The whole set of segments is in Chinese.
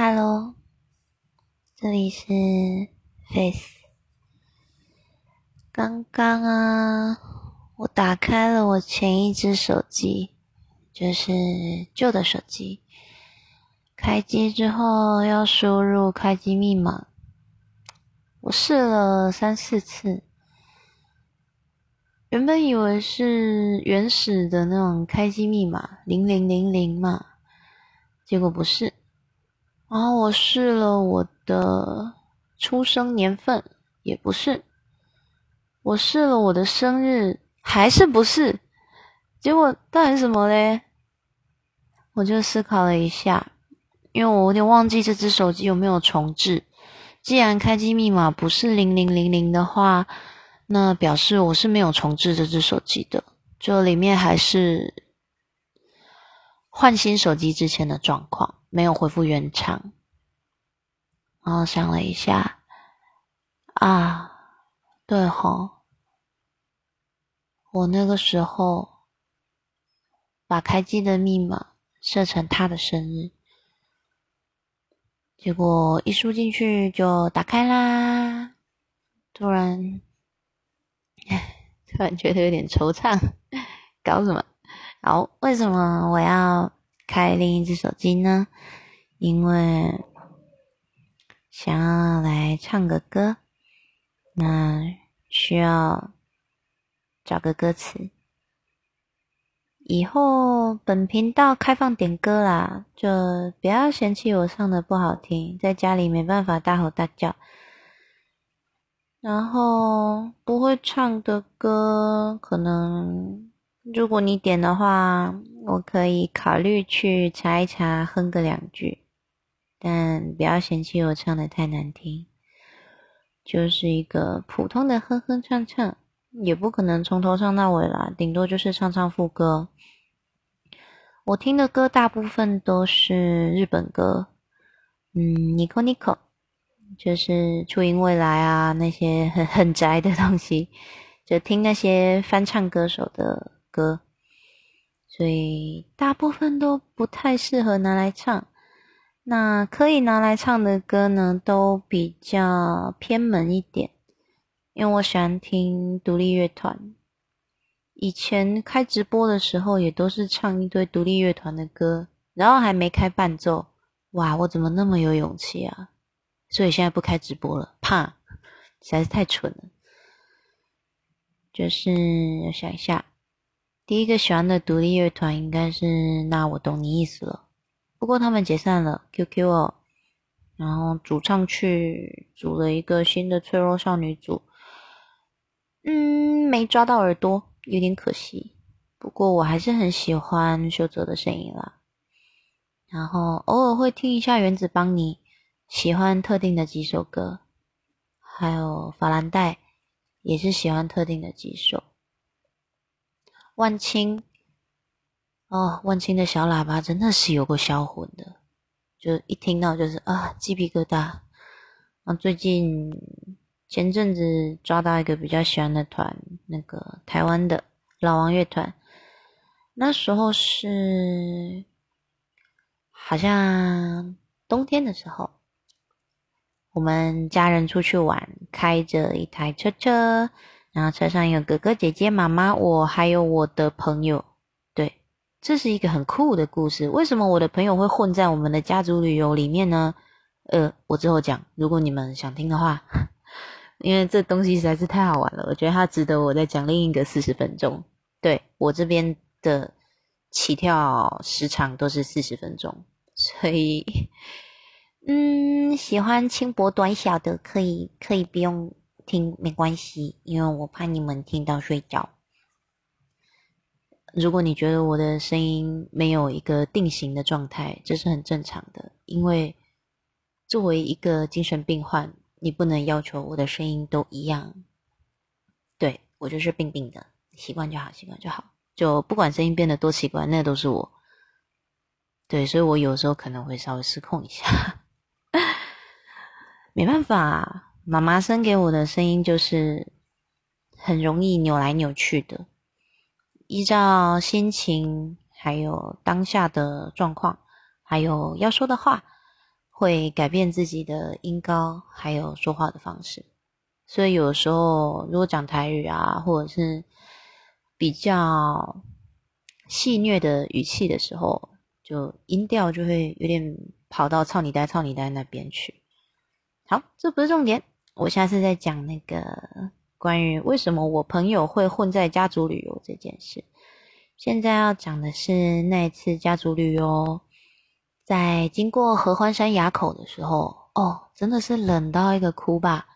Hello，这里是 Face。刚刚啊，我打开了我前一只手机，就是旧的手机。开机之后要输入开机密码，我试了三四次。原本以为是原始的那种开机密码零零零零嘛，结果不是。然后我试了我的出生年份，也不是；我试了我的生日，还是不是。结果到底什么嘞？我就思考了一下，因为我有点忘记这只手机有没有重置。既然开机密码不是零零零零的话，那表示我是没有重置这只手机的，就里面还是换新手机之前的状况。没有恢复原厂，然后想了一下，啊，对吼，我那个时候把开机的密码设成他的生日，结果一输进去就打开啦，突然，突然觉得有点惆怅，搞什么？好，为什么我要？开另一只手机呢，因为想要来唱个歌，那需要找个歌词。以后本频道开放点歌啦，就不要嫌弃我唱的不好听，在家里没办法大吼大叫。然后不会唱的歌，可能。如果你点的话，我可以考虑去查一查，哼个两句，但不要嫌弃我唱的太难听，就是一个普通的哼哼唱唱，也不可能从头唱到尾啦，顶多就是唱唱副歌。我听的歌大部分都是日本歌，嗯，Nico Nico，就是初音未来啊那些很很宅的东西，就听那些翻唱歌手的。歌，所以大部分都不太适合拿来唱。那可以拿来唱的歌呢，都比较偏门一点。因为我喜欢听独立乐团，以前开直播的时候也都是唱一堆独立乐团的歌，然后还没开伴奏。哇，我怎么那么有勇气啊？所以现在不开直播了，怕实在是太蠢了。就是想一下。第一个喜欢的独立乐团应该是那我懂你意思了，不过他们解散了，QQ 哦，然后主唱去组了一个新的脆弱少女组，嗯，没抓到耳朵，有点可惜。不过我还是很喜欢修泽的声音啦，然后偶尔会听一下原子邦尼，喜欢特定的几首歌，还有法兰黛也是喜欢特定的几首。万青，哦，万青的小喇叭真的是有个销魂的，就一听到就是啊，鸡皮疙瘩。啊，最近前阵子抓到一个比较喜欢的团，那个台湾的老王乐团，那时候是好像冬天的时候，我们家人出去玩，开着一台车车。然后车上有哥哥姐姐、妈妈，我还有我的朋友。对，这是一个很酷的故事。为什么我的朋友会混在我们的家族旅游里面呢？呃，我之后讲，如果你们想听的话，因为这东西实在是太好玩了，我觉得它值得我再讲另一个四十分钟。对我这边的起跳时长都是四十分钟，所以，嗯，喜欢轻薄短小的可以可以不用。听没关系，因为我怕你们听到睡觉。如果你觉得我的声音没有一个定型的状态，这是很正常的。因为作为一个精神病患，你不能要求我的声音都一样。对我就是病病的，习惯就好，习惯就好。就不管声音变得多奇怪，那都是我。对，所以我有时候可能会稍微失控一下，没办法。妈妈生给我的声音就是很容易扭来扭去的，依照心情，还有当下的状况，还有要说的话，会改变自己的音高，还有说话的方式。所以有时候，如果讲台语啊，或者是比较戏谑的语气的时候，就音调就会有点跑到“操你呆，操你呆”那边去。好，这不是重点，我下次再讲那个关于为什么我朋友会混在家族旅游这件事。现在要讲的是那一次家族旅游，在经过合欢山垭口的时候，哦，真的是冷到一个哭吧，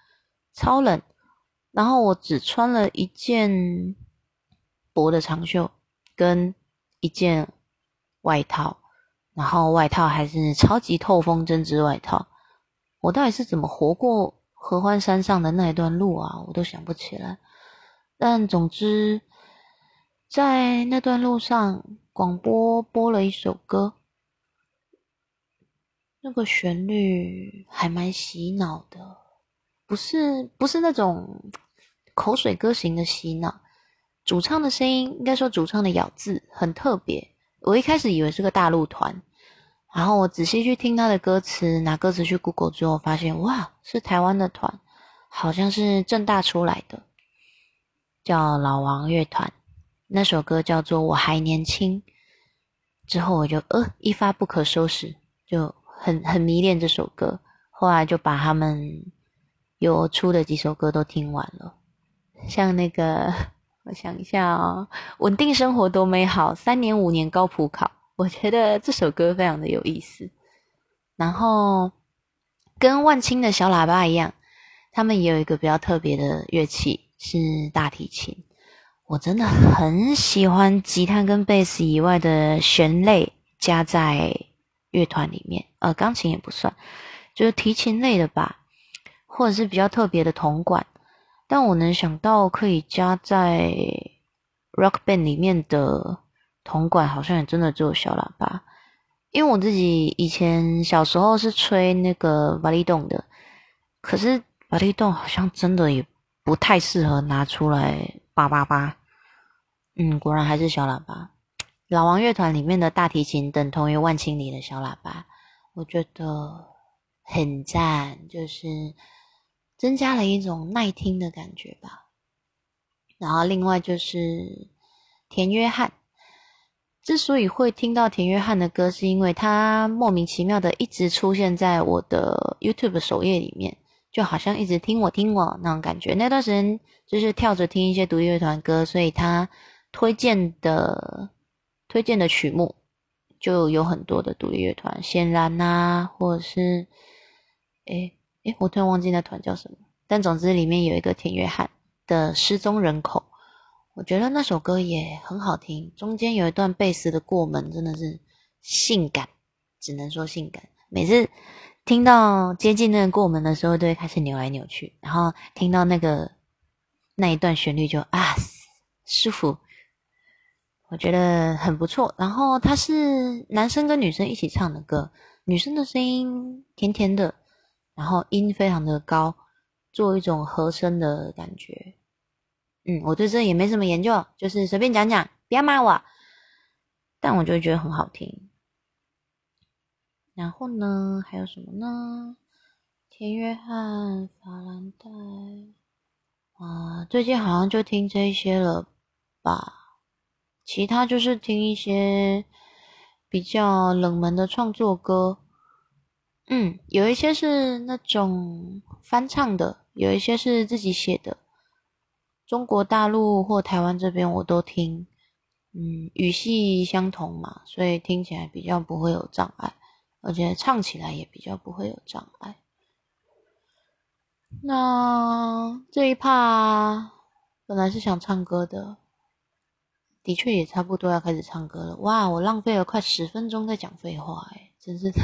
超冷。然后我只穿了一件薄的长袖跟一件外套，然后外套还是超级透风针织外套。我到底是怎么活过合欢山上的那一段路啊？我都想不起来。但总之，在那段路上，广播播了一首歌，那个旋律还蛮洗脑的，不是不是那种口水歌型的洗脑。主唱的声音，应该说主唱的咬字很特别。我一开始以为是个大陆团。然后我仔细去听他的歌词，拿歌词去 Google 之后，发现哇，是台湾的团，好像是正大出来的，叫老王乐团。那首歌叫做《我还年轻》。之后我就呃一发不可收拾，就很很迷恋这首歌。后来就把他们有出的几首歌都听完了，像那个 我想一下哦，《稳定生活多美好》，三年五年高普考。我觉得这首歌非常的有意思，然后跟万青的小喇叭一样，他们也有一个比较特别的乐器是大提琴。我真的很喜欢吉他跟贝斯以外的弦类加在乐团里面，呃，钢琴也不算，就是提琴类的吧，或者是比较特别的铜管。但我能想到可以加在 rock band 里面的。铜管好像也真的只有小喇叭，因为我自己以前小时候是吹那个瓦力洞的，可是瓦力洞好像真的也不太适合拿出来叭叭叭。嗯，果然还是小喇叭。老王乐团里面的大提琴等同于万青里的小喇叭，我觉得很赞，就是增加了一种耐听的感觉吧。然后另外就是田约翰。之所以会听到田约翰的歌，是因为他莫名其妙的一直出现在我的 YouTube 首页里面，就好像一直听我听我那种感觉。那段时间就是跳着听一些独立乐团歌，所以他推荐的推荐的曲目就有很多的独立乐团，显然呐，或者是诶诶，我突然忘记那团叫什么，但总之里面有一个田约翰的《失踪人口》。我觉得那首歌也很好听，中间有一段贝斯的过门，真的是性感，只能说性感。每次听到接近那个过门的时候，都会开始扭来扭去，然后听到那个那一段旋律就啊舒服，我觉得很不错。然后它是男生跟女生一起唱的歌，女生的声音甜甜的，然后音非常的高，做一种和声的感觉。嗯，我对这也没什么研究，就是随便讲讲，不要骂我。但我就觉得很好听。然后呢，还有什么呢？田约翰、法兰黛，啊，最近好像就听这些了吧？其他就是听一些比较冷门的创作歌。嗯，有一些是那种翻唱的，有一些是自己写的。中国大陆或台湾这边我都听，嗯，语系相同嘛，所以听起来比较不会有障碍，而且唱起来也比较不会有障碍。那这一趴本来是想唱歌的，的确也差不多要开始唱歌了。哇，我浪费了快十分钟在讲废话，哎，真是的。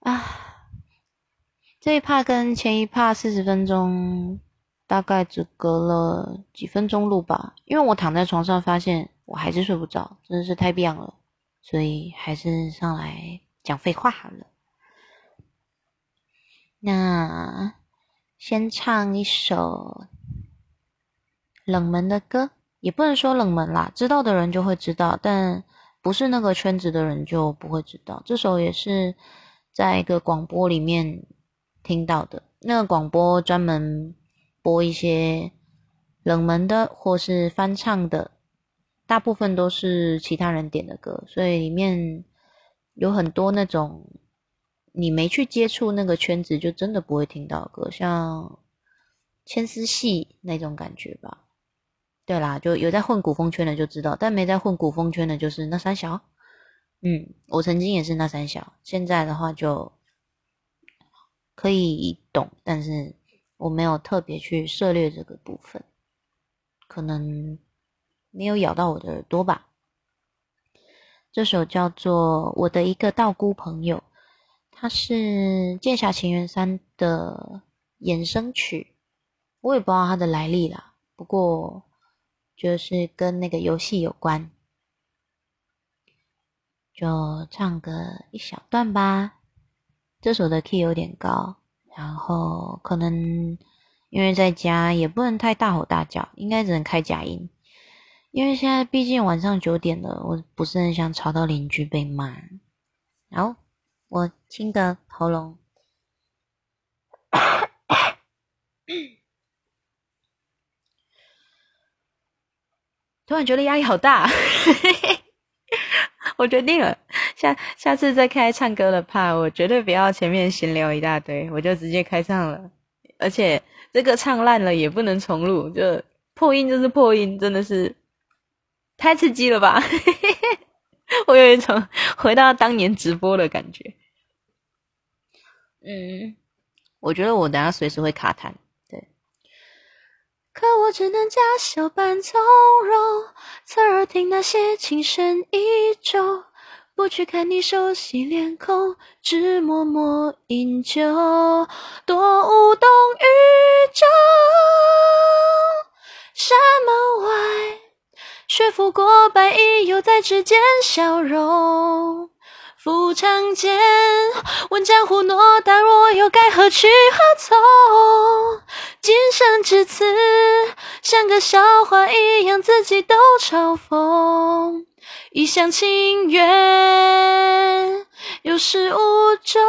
啊，这一趴跟前一趴四十分钟。大概只隔了几分钟路吧，因为我躺在床上发现我还是睡不着，真的是太棒了，所以还是上来讲废话好了。那先唱一首冷门的歌，也不能说冷门啦，知道的人就会知道，但不是那个圈子的人就不会知道。这首也是在一个广播里面听到的。那个广播专门播一些冷门的或是翻唱的，大部分都是其他人点的歌，所以里面有很多那种你没去接触那个圈子，就真的不会听到歌，像牵丝戏那种感觉吧。对啦，就有在混古风圈的就知道，但没在混古风圈的，就是那三小。嗯，我曾经也是那三小，现在的话就可以懂，但是我没有特别去涉猎这个部分，可能没有咬到我的耳朵吧。这首叫做《我的一个道姑朋友》，它是《剑侠情缘三》的衍生曲，我也不知道它的来历啦，不过。就是跟那个游戏有关，就唱个一小段吧。这首的 key 有点高，然后可能因为在家也不能太大吼大叫，应该只能开假音。因为现在毕竟晚上九点了，我不是很想吵到邻居被骂。然后我清个喉咙。突然觉得压力好大，我决定了，下下次再开唱歌的怕我绝对不要前面闲聊一大堆，我就直接开唱了。而且这个唱烂了也不能重录，就破音就是破音，真的是太刺激了吧！我有一种回到当年直播的感觉。嗯，我觉得我等下随时会卡痰。可我只能假笑扮从容，侧耳听那些情深意重，不去看你熟悉脸孔，只默默饮酒，多无动于衷。山门外，雪拂过白衣，又在指尖消融。抚长剑，问江湖诺，但若有该何去何从？今生至此，像个笑话一样，自己都嘲讽。一厢情愿，有始无终。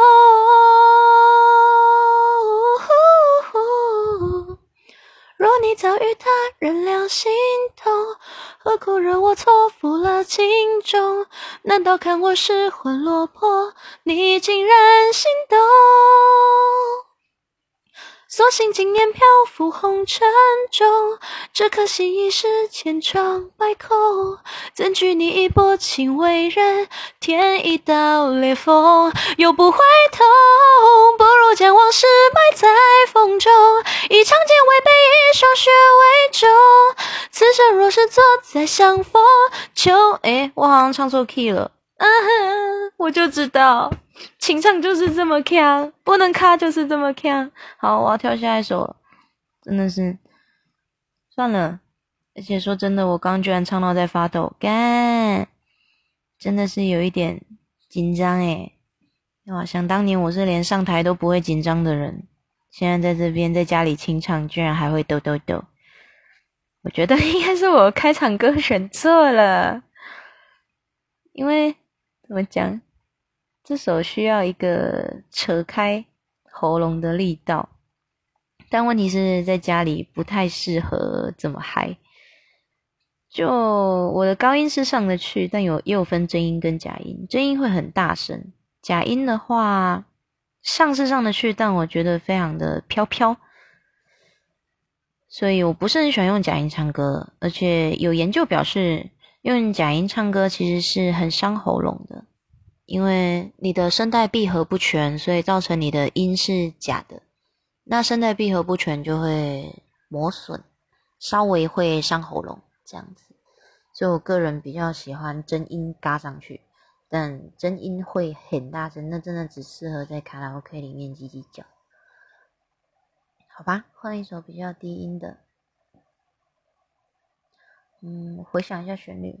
若你早与他人两心同，何苦惹我错付了情衷？难道看我失魂落魄，你竟然心动？所幸今年漂浮红尘中，只可惜已是千疮百孔。怎惧你一波情为人添一道裂缝？又不回头，不如将往事埋在风中。一场剑为背，一双血为重。此生若是错再相逢，就诶，我好像唱错 key 了。嗯哼，我就知道。情唱就是这么强，不能卡就是这么强。好，我要跳下一首，真的是算了。而且说真的，我刚居然唱到在发抖，干，真的是有一点紧张诶。哇，想当年我是连上台都不会紧张的人，现在在这边在家里清唱，居然还会抖抖抖。我觉得应该是我开场歌选错了，因为怎么讲？这首需要一个扯开喉咙的力道，但问题是在家里不太适合这么嗨。就我的高音是上得去，但有也有分真音跟假音，真音会很大声，假音的话上是上得去，但我觉得非常的飘飘，所以我不是很喜欢用假音唱歌，而且有研究表示用假音唱歌其实是很伤喉咙的。因为你的声带闭合不全，所以造成你的音是假的。那声带闭合不全就会磨损，稍微会伤喉咙这样子。所以我个人比较喜欢真音嘎上去，但真音会很大声，那真的只适合在卡拉 OK 里面叽叽叫。好吧，换一首比较低音的。嗯，回想一下旋律。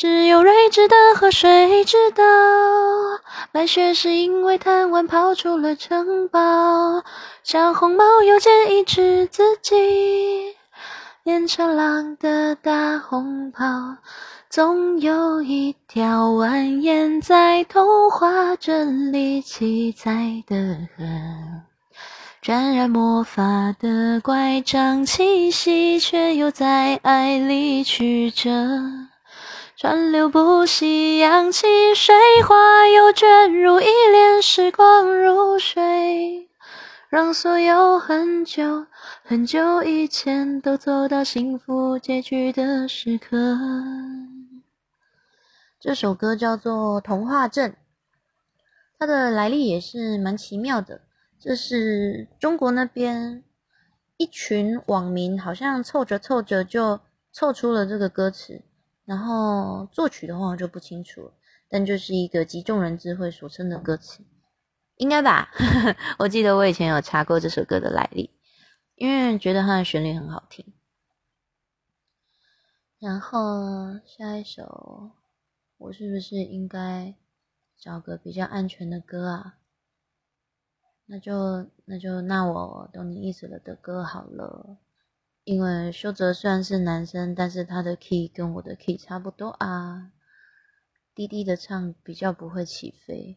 只有睿智的河水知道，白雪是因为贪玩跑出了城堡。小红帽又建议治自己，变成狼的大红袍。总有一条蜿蜒在童话镇里七彩的河，沾染魔法的乖张气息，却又在爱里曲折。川流不息，扬起水花，又卷入一帘时光如水，让所有很久很久以前都走到幸福结局的时刻。这首歌叫做《童话镇》，它的来历也是蛮奇妙的。这是中国那边一群网民，好像凑着凑着就凑出了这个歌词。然后作曲的话我就不清楚了，但就是一个集众人智慧所称的歌词，应该吧？我记得我以前有查过这首歌的来历，因为觉得它的旋律很好听。然后下一首，我是不是应该找个比较安全的歌啊？那就那就那我懂你意思了的歌好了。因为修泽虽然是男生，但是他的 key 跟我的 key 差不多啊，低低的唱比较不会起飞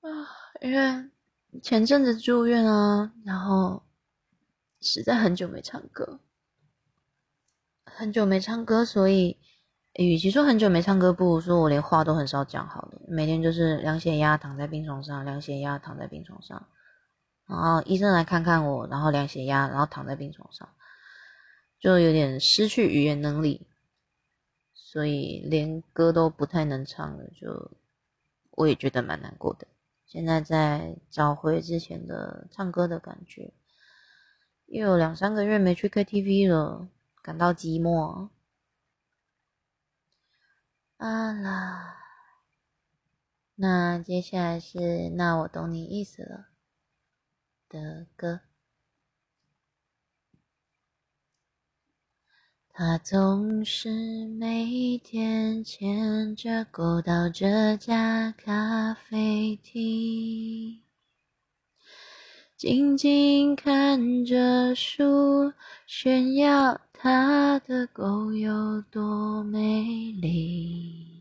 啊。因为前阵子住院啊，然后实在很久没唱歌，很久没唱歌，所以与其说很久没唱歌，不如说我连话都很少讲好了。每天就是量血压，躺在病床上，量血压，躺在病床上。然后医生来看看我，然后量血压，然后躺在病床上，就有点失去语言能力，所以连歌都不太能唱了，就我也觉得蛮难过的。现在在找回之前的唱歌的感觉，又有两三个月没去 KTV 了，感到寂寞。啊啦，那接下来是那我懂你意思了。的歌，他总是每天牵着狗到这家咖啡厅，静静看着书，炫耀他的狗有多美丽。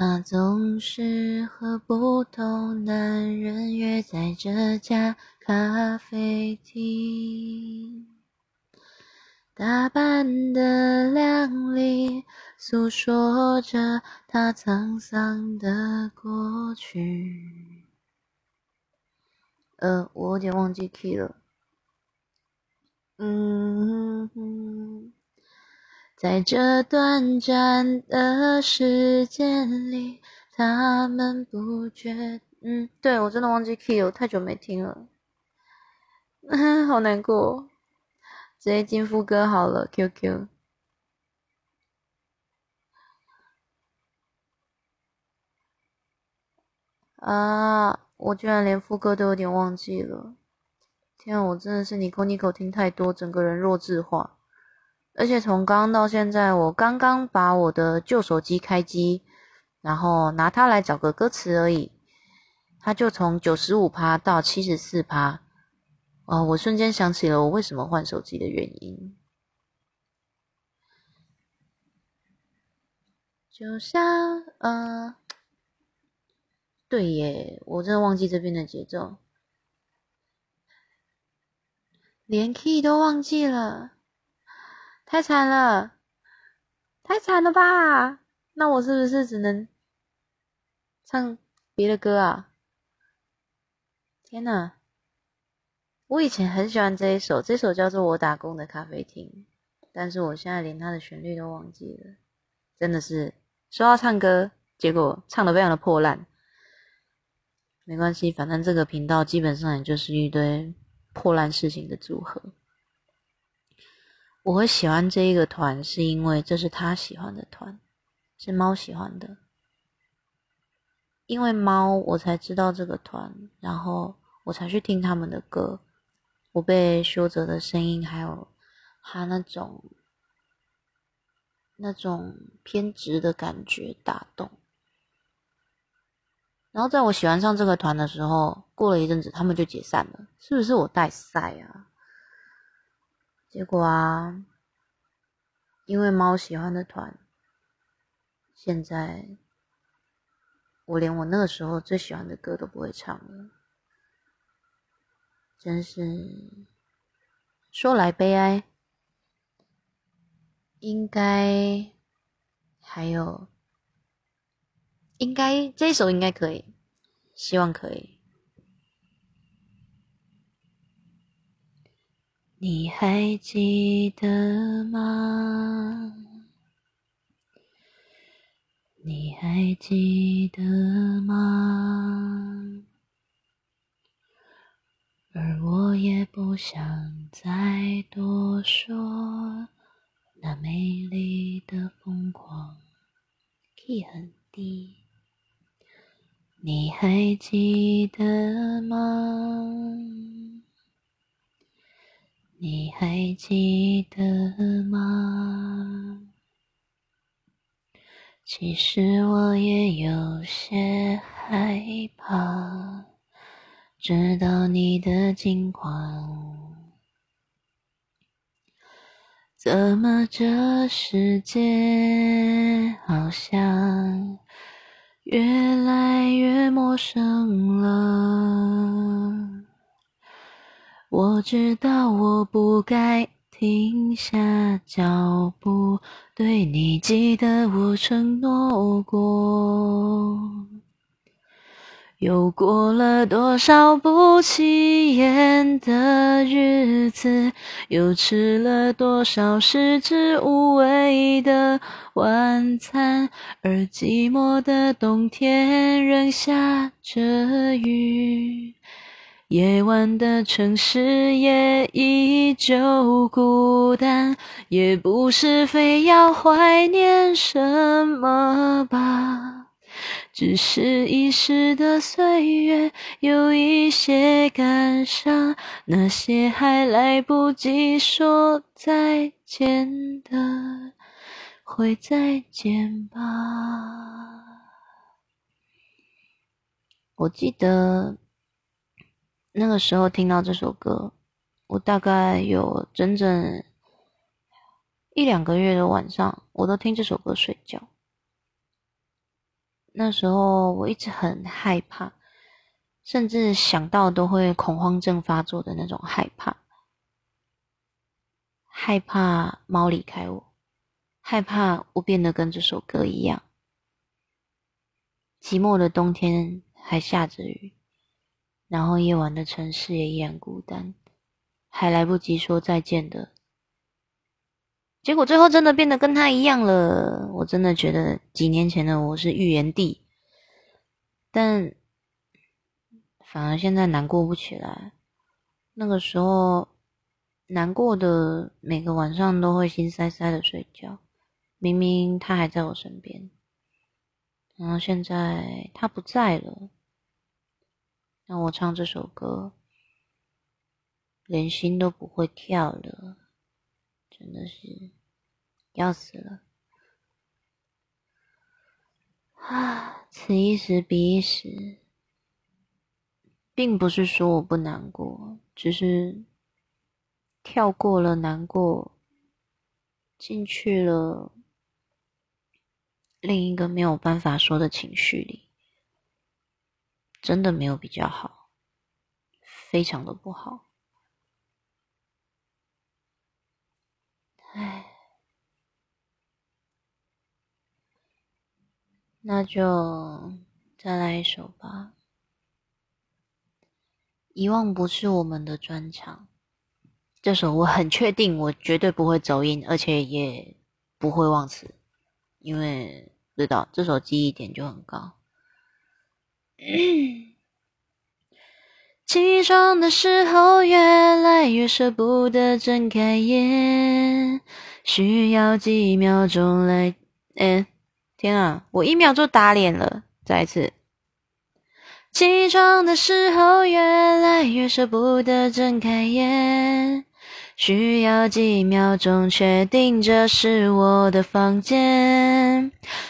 他总是和不同男人约在这家咖啡厅，打扮的靓丽，诉说着他沧桑的过去。呃，我有点忘记 key 了。嗯哼。在这短暂的时间里，他们不觉……嗯，对我真的忘记 key 了，太久没听了，好难过。直接进副歌好了，QQ。啊，我居然连副歌都有点忘记了！天啊，我真的是你口你口听太多，整个人弱智化。而且从刚刚到现在，我刚刚把我的旧手机开机，然后拿它来找个歌词而已，它就从九十五趴到七十四趴，哦，我瞬间想起了我为什么换手机的原因，就像，呃，对耶，我真的忘记这边的节奏，连 key 都忘记了。太惨了，太惨了吧？那我是不是只能唱别的歌啊？天呐，我以前很喜欢这一首，这首叫做《我打工的咖啡厅》，但是我现在连它的旋律都忘记了，真的是说要唱歌，结果唱的非常的破烂。没关系，反正这个频道基本上也就是一堆破烂事情的组合。我会喜欢这一个团，是因为这是他喜欢的团，是猫喜欢的。因为猫，我才知道这个团，然后我才去听他们的歌。我被修泽的声音，还有他那种那种偏执的感觉打动。然后在我喜欢上这个团的时候，过了一阵子，他们就解散了。是不是我带赛啊？结果啊，因为猫喜欢的团，现在。我连我那个时候最喜欢的歌都不会唱了，真是说来悲哀。应该还有，应该这首应该可以，希望可以。你还记得吗？你还记得吗？而我也不想再多说那美丽的疯狂，key 很低。你还记得吗？你还记得吗？其实我也有些害怕，知道你的近况。怎么这世界好像越来越陌生了？我知道我不该。停下脚步，对你记得我承诺过。又过了多少不起眼的日子，又吃了多少食之无味的晚餐，而寂寞的冬天仍下着雨。夜晚的城市也依旧孤单，也不是非要怀念什么吧，只是一时的岁月有一些感伤，那些还来不及说再见的，会再见吧。我记得。那个时候听到这首歌，我大概有整整一两个月的晚上，我都听这首歌睡觉。那时候我一直很害怕，甚至想到都会恐慌症发作的那种害怕，害怕猫离开我，害怕我变得跟这首歌一样，寂寞的冬天还下着雨。然后夜晚的城市也依然孤单，还来不及说再见的，结果最后真的变得跟他一样了。我真的觉得几年前的我是预言帝，但反而现在难过不起来。那个时候难过的每个晚上都会心塞塞的睡觉，明明他还在我身边，然后现在他不在了。让我唱这首歌，连心都不会跳了，真的是要死了！啊，此一时彼一时，并不是说我不难过，只是跳过了难过，进去了另一个没有办法说的情绪里。真的没有比较好，非常的不好。唉，那就再来一首吧。遗忘不是我们的专长，这首我很确定，我绝对不会走音，而且也不会忘词，因为知道这首记忆点就很高。起床的时候越来越舍不得睁开眼，需要几秒钟来……嗯，天啊，我一秒就打脸了，再一次。起床的时候越来越舍不得睁开眼，需要几秒钟确定这是我的房间，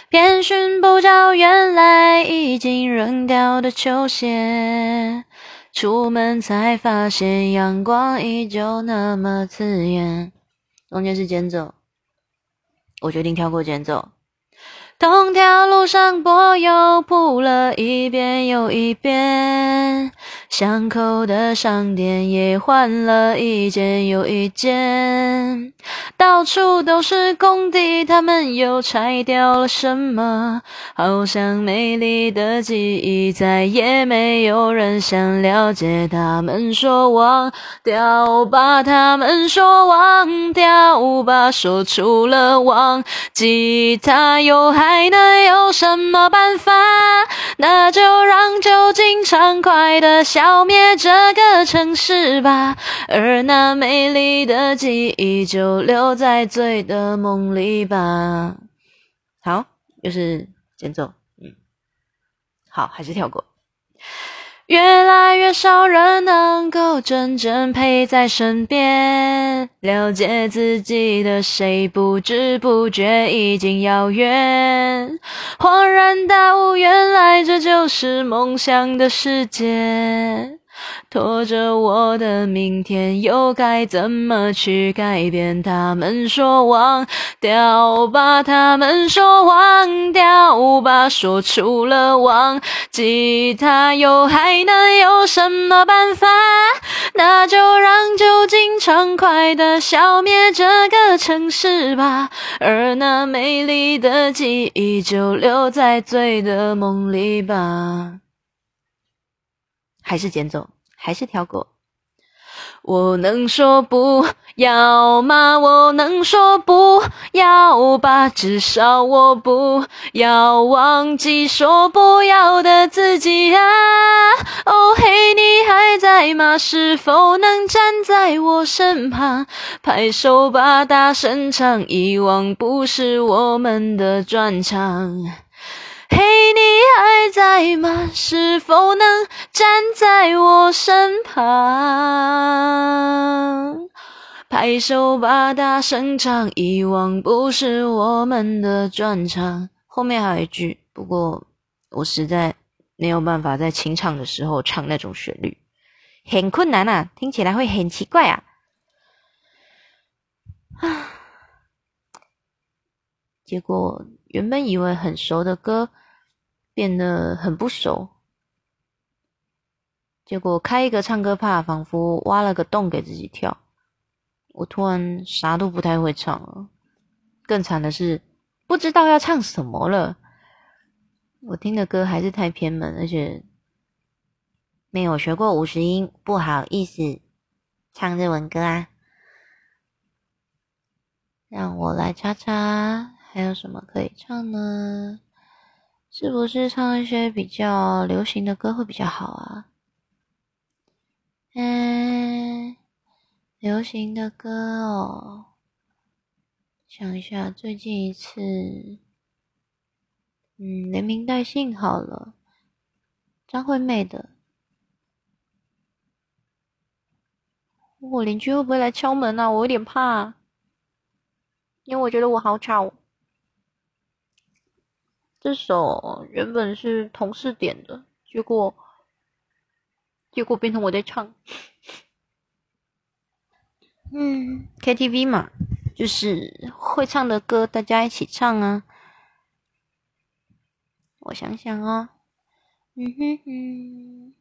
遍寻不着原来已经扔掉的球鞋。出门才发现阳光依旧那么刺眼。中间是间奏，我决定跳过间奏。同条路上柏油铺了一遍又一遍，巷口的商店也换了一间又一间，到处都是工地，他们又拆掉了什么？好像美丽的记忆再也没有人想了解。他们说忘掉吧，他们说忘掉吧，说除了忘记，他又还。还能有什么办法？那就让酒精畅快的消灭这个城市吧，而那美丽的记忆就留在醉的梦里吧。好，又是前奏，嗯，好，还是跳过。越来越少人能够真正陪在身边，了解自己的谁，不知不觉已经遥远。恍然大悟，原来这就是梦想的世界。拖着我的明天，又该怎么去改变？他们说忘掉吧，他们说忘掉吧，说除了忘记，他又还能有什么办法？那就让酒精畅快的消灭这个城市吧，而那美丽的记忆就留在醉的梦里吧。还是捡走。还是跳过。我能说不要吗？我能说不要吧？至少我不要忘记说不要的自己啊！哦嘿，你还在吗？是否能站在我身旁？拍手吧，大声唱，遗忘不是我们的专长。嘿，你还在吗？是否能站在我身旁？拍手吧，大声唱，遗忘不是我们的专长。后面还有一句，不过我实在没有办法在清唱的时候唱那种旋律，很困难啊，听起来会很奇怪啊。啊，结果。原本以为很熟的歌，变得很不熟。结果开一个唱歌帕，仿佛挖了个洞给自己跳。我突然啥都不太会唱了。更惨的是，不知道要唱什么了。我听的歌还是太偏门，而且没有学过五十音，不好意思唱日文歌啊。让我来查查。还有什么可以唱呢？是不是唱一些比较流行的歌会比较好啊？嗯，流行的歌哦，想一下，最近一次，嗯，连名带姓好了，张惠妹的。我邻居会不会来敲门啊？我有点怕，因为我觉得我好吵。这首原本是同事点的，结果结果变成我在唱。嗯，KTV 嘛，就是会唱的歌，大家一起唱啊。我想想啊，嗯哼哼，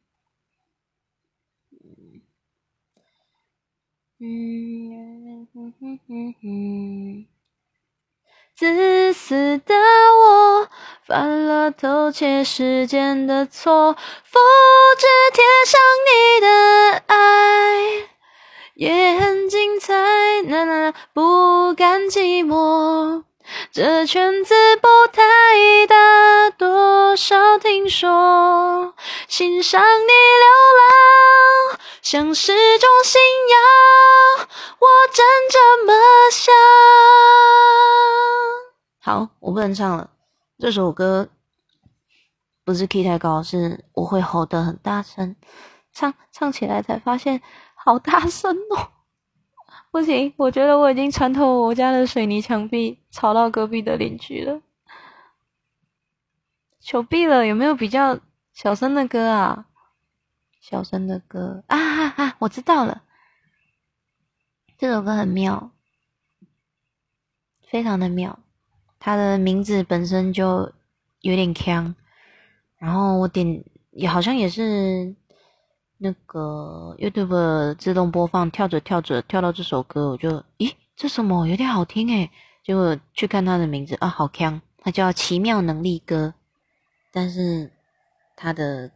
嗯哼哼哼哼。自私的我犯了偷窃时间的错，复制贴上你的爱，也很精彩。啦啦啦，不甘寂寞，这圈子不太大，多少听说。欣赏你流浪，像是种信仰。我真这么想。好，我不能唱了。这首歌不是 key 太高，是我会吼得很大声，唱唱起来才发现好大声哦。不行，我觉得我已经穿透我家的水泥墙壁，吵到隔壁的邻居了。求闭了，有没有比较小声的歌啊？小声的歌啊啊啊！我知道了，这首歌很妙，非常的妙。它的名字本身就有点强，然后我点也好像也是。那个 YouTube 自动播放，跳着跳着跳到这首歌，我就咦，这什么有点好听诶，结果去看它的名字啊，好强，它叫《奇妙能力歌》，但是它的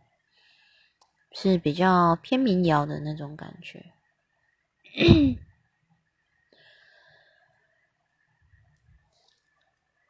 是比较偏民谣的那种感觉。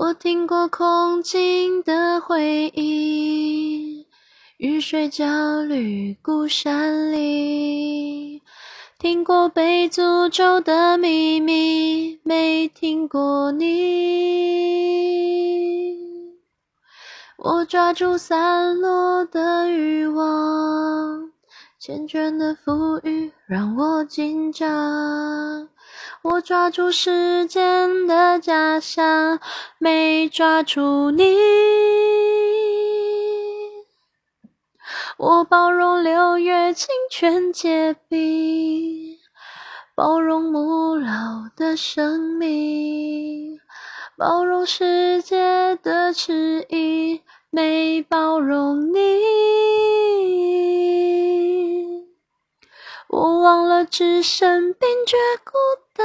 我听过空境的回音，雨水浇绿孤山里。听过被诅咒的秘密，没听过你。我抓住散落的欲望，缱绻的浮语让我紧张。我抓住时间的假象，没抓住你。我包容六月清泉结冰，包容母老的生命，包容世界的迟疑，没包容你。我忘了置身冰绝孤岛，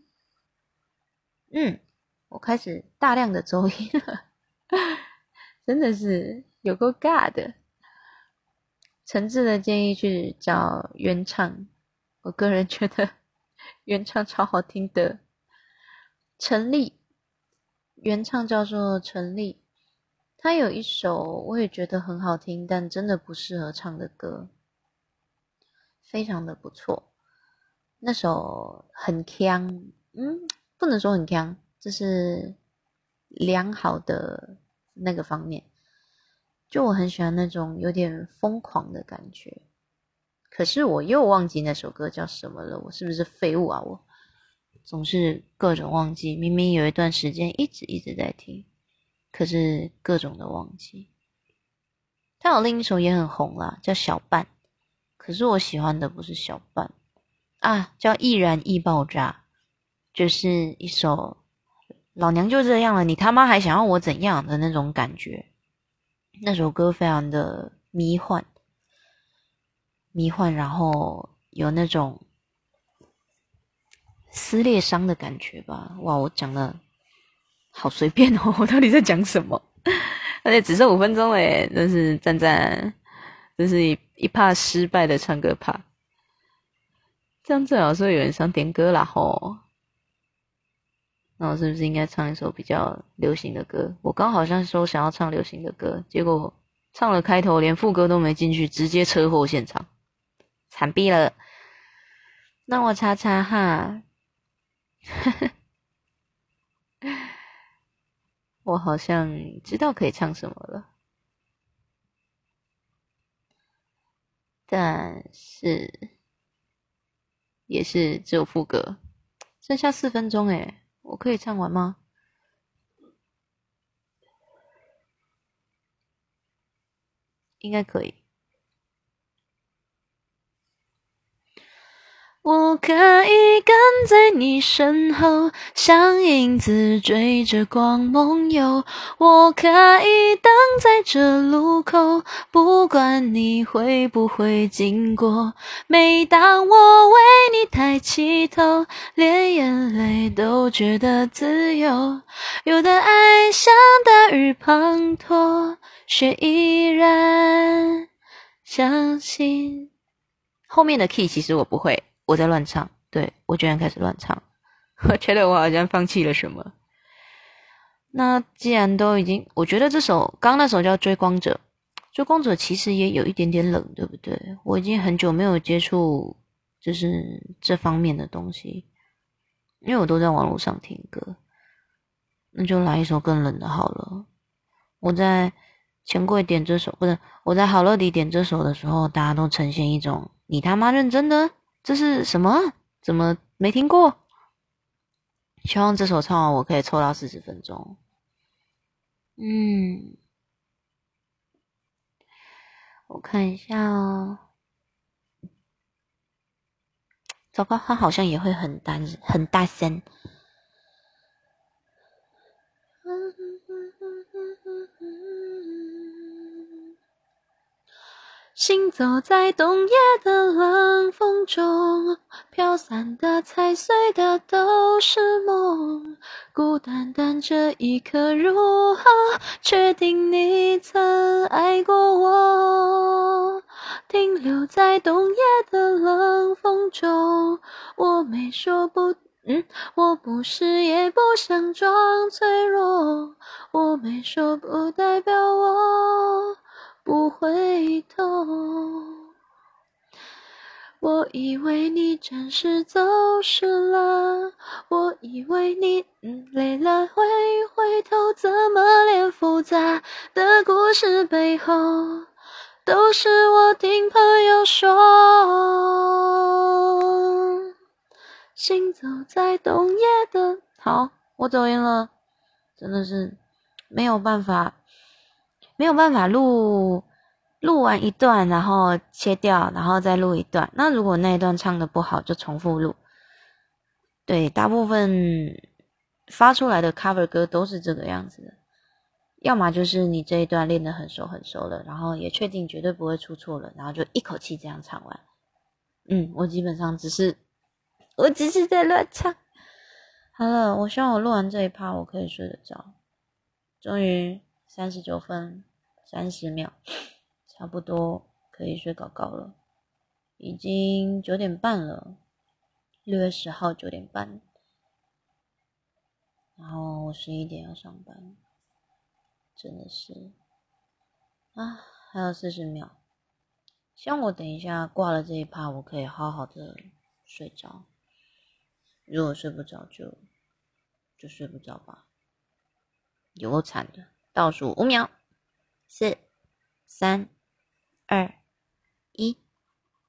嗯，我开始大量的走音了。真的是有够尬的，诚挚的建议去找原唱，我个人觉得 原唱超好听的。陈立，原唱叫做陈立，他有一首我也觉得很好听，但真的不适合唱的歌，非常的不错。那首很强，嗯，不能说很强，这是良好的那个方面。就我很喜欢那种有点疯狂的感觉，可是我又忘记那首歌叫什么了。我是不是废物啊？我总是各种忘记，明明有一段时间一直一直在听，可是各种的忘记。他有另一首也很红啦，叫《小半》，可是我喜欢的不是小半啊，叫《易燃易爆炸》，就是一首老娘就这样了，你他妈还想要我怎样的那种感觉。那首歌非常的迷幻，迷幻，然后有那种撕裂伤的感觉吧？哇，我讲的好随便哦，我到底在讲什么？而且只剩五分钟诶，真是赞赞，真是一一怕失败的唱歌怕，这样最好是有人想点歌啦吼。那我是不是应该唱一首比较流行的歌？我刚好像说想要唱流行的歌，结果唱了开头，连副歌都没进去，直接车祸现场，惨毙了。那我查查哈，我好像知道可以唱什么了，但是也是只有副歌，剩下四分钟诶。我可以唱完吗？应该可以。我可以跟在你身后，像影子追着光梦游。我可以等在这路口，不管你会不会经过。每当我为你抬起头，连眼泪都觉得自由。有的爱像大雨滂沱，却依然相信。后面的 key 其实我不会。我在乱唱，对我居然开始乱唱，我觉得我好像放弃了什么。那既然都已经，我觉得这首刚那首叫《追光者》，《追光者》其实也有一点点冷，对不对？我已经很久没有接触就是这方面的东西，因为我都在网络上听歌。那就来一首更冷的好了。我在钱柜点这首，不是我在好乐迪点这首的时候，大家都呈现一种“你他妈认真的”。这是什么？怎么没听过？希望这首唱完我可以抽到四十分钟。嗯，我看一下哦。糟糕，他好像也会很大很大声。行走在冬夜的冷风中，飘散的、踩碎的都是梦。孤单单这一刻，如何确定你曾爱过我？停留在冬夜的冷风中，我没说不，我不是也不想装脆弱，我没说不代表我。不回头，我以为你暂时走失了，我以为你累了会回头，怎么连复杂的故事背后都是我听朋友说？行走在冬夜的，好，我走音了，真的是没有办法。没有办法录，录完一段然后切掉，然后再录一段。那如果那一段唱的不好，就重复录。对，大部分发出来的 cover 歌都是这个样子的。要么就是你这一段练得很熟很熟了，然后也确定绝对不会出错了，然后就一口气这样唱完。嗯，我基本上只是，我只是在乱唱。好了，我希望我录完这一趴我可以睡得着。终于三十九分。三十秒，差不多可以睡搞搞了。已经九点半了，六月十号九点半。然后我十一点要上班，真的是啊，还有四十秒。希望我等一下挂了这一趴，我可以好好的睡着。如果睡不着，就就睡不着吧。有够惨的。倒数五秒，四、三、二、